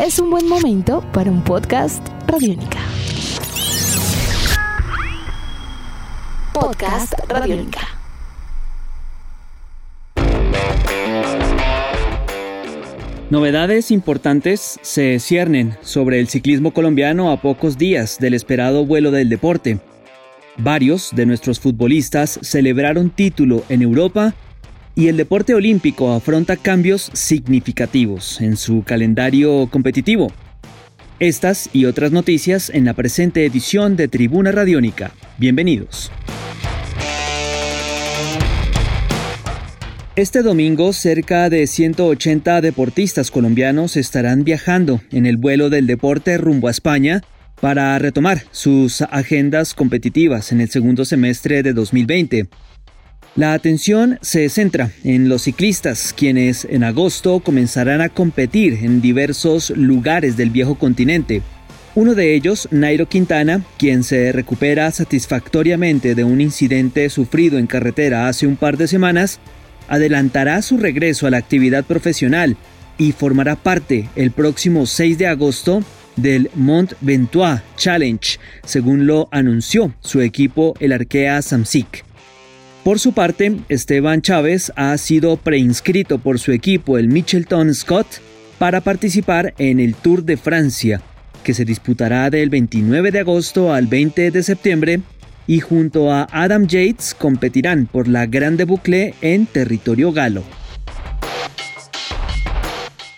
es un buen momento para un podcast Radiónica. Podcast Radiónica. Novedades importantes se ciernen sobre el ciclismo colombiano a pocos días del esperado vuelo del deporte. Varios de nuestros futbolistas celebraron título en Europa y el deporte olímpico afronta cambios significativos en su calendario competitivo. Estas y otras noticias en la presente edición de Tribuna Radiónica. Bienvenidos. Este domingo cerca de 180 deportistas colombianos estarán viajando en el vuelo del deporte rumbo a España para retomar sus agendas competitivas en el segundo semestre de 2020. La atención se centra en los ciclistas, quienes en agosto comenzarán a competir en diversos lugares del viejo continente. Uno de ellos, Nairo Quintana, quien se recupera satisfactoriamente de un incidente sufrido en carretera hace un par de semanas, adelantará su regreso a la actividad profesional y formará parte el próximo 6 de agosto del Mont Ventoux Challenge, según lo anunció su equipo el Arkea Samsic. Por su parte, Esteban Chávez ha sido preinscrito por su equipo, el Mitchelton Scott, para participar en el Tour de Francia, que se disputará del 29 de agosto al 20 de septiembre, y junto a Adam Yates competirán por la Grande Boucle en territorio galo.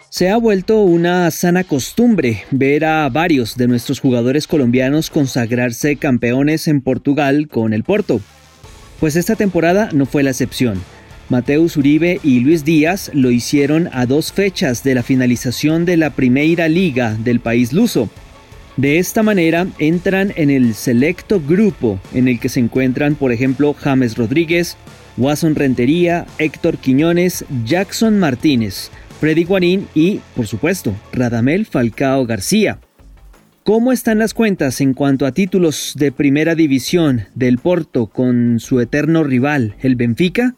Se ha vuelto una sana costumbre ver a varios de nuestros jugadores colombianos consagrarse campeones en Portugal con el Porto. Pues esta temporada no fue la excepción. Mateus Uribe y Luis Díaz lo hicieron a dos fechas de la finalización de la Primeira Liga del país luso. De esta manera entran en el selecto grupo en el que se encuentran, por ejemplo, James Rodríguez, Watson Rentería, Héctor Quiñones, Jackson Martínez, Freddy Guarín y, por supuesto, Radamel Falcao García. ¿Cómo están las cuentas en cuanto a títulos de primera división del Porto con su eterno rival, el Benfica?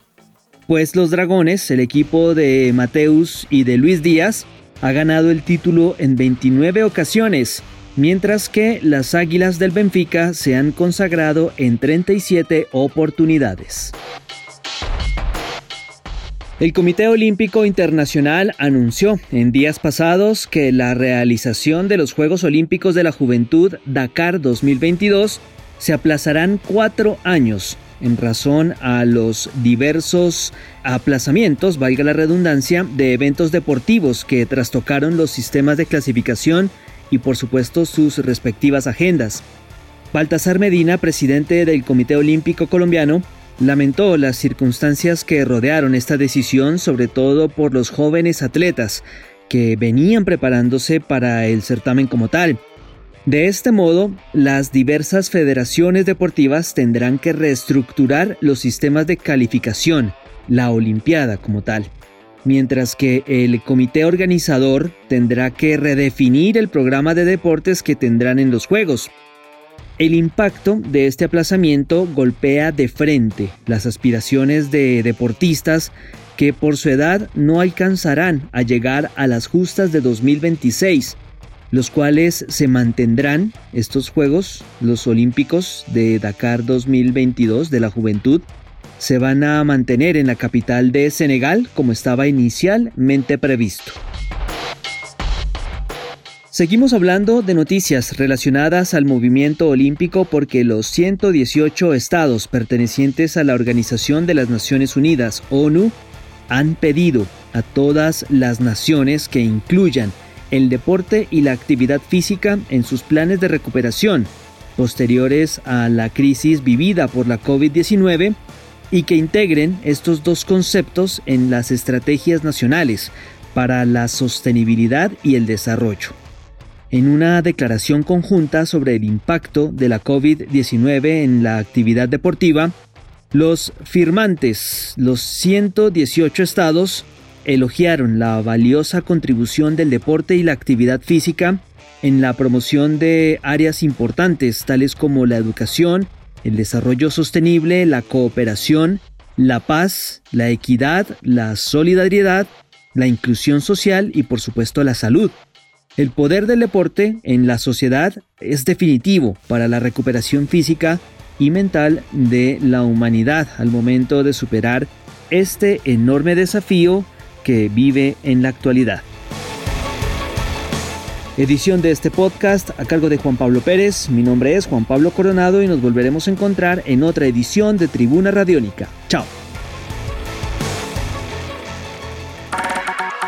Pues los Dragones, el equipo de Mateus y de Luis Díaz, ha ganado el título en 29 ocasiones, mientras que las Águilas del Benfica se han consagrado en 37 oportunidades. El Comité Olímpico Internacional anunció en días pasados que la realización de los Juegos Olímpicos de la Juventud Dakar 2022 se aplazarán cuatro años en razón a los diversos aplazamientos, valga la redundancia, de eventos deportivos que trastocaron los sistemas de clasificación y por supuesto sus respectivas agendas. Baltasar Medina, presidente del Comité Olímpico Colombiano, lamentó las circunstancias que rodearon esta decisión, sobre todo por los jóvenes atletas que venían preparándose para el certamen como tal. De este modo, las diversas federaciones deportivas tendrán que reestructurar los sistemas de calificación, la Olimpiada como tal, mientras que el comité organizador tendrá que redefinir el programa de deportes que tendrán en los Juegos, el impacto de este aplazamiento golpea de frente las aspiraciones de deportistas que por su edad no alcanzarán a llegar a las justas de 2026, los cuales se mantendrán estos Juegos, los Olímpicos de Dakar 2022 de la Juventud, se van a mantener en la capital de Senegal como estaba inicialmente previsto. Seguimos hablando de noticias relacionadas al movimiento olímpico porque los 118 estados pertenecientes a la Organización de las Naciones Unidas, ONU, han pedido a todas las naciones que incluyan el deporte y la actividad física en sus planes de recuperación posteriores a la crisis vivida por la COVID-19 y que integren estos dos conceptos en las estrategias nacionales para la sostenibilidad y el desarrollo en una declaración conjunta sobre el impacto de la COVID-19 en la actividad deportiva, los firmantes, los 118 estados, elogiaron la valiosa contribución del deporte y la actividad física en la promoción de áreas importantes tales como la educación, el desarrollo sostenible, la cooperación, la paz, la equidad, la solidaridad, la inclusión social y por supuesto la salud. El poder del deporte en la sociedad es definitivo para la recuperación física y mental de la humanidad al momento de superar este enorme desafío que vive en la actualidad. Edición de este podcast a cargo de Juan Pablo Pérez. Mi nombre es Juan Pablo Coronado y nos volveremos a encontrar en otra edición de Tribuna Radiónica. Chao.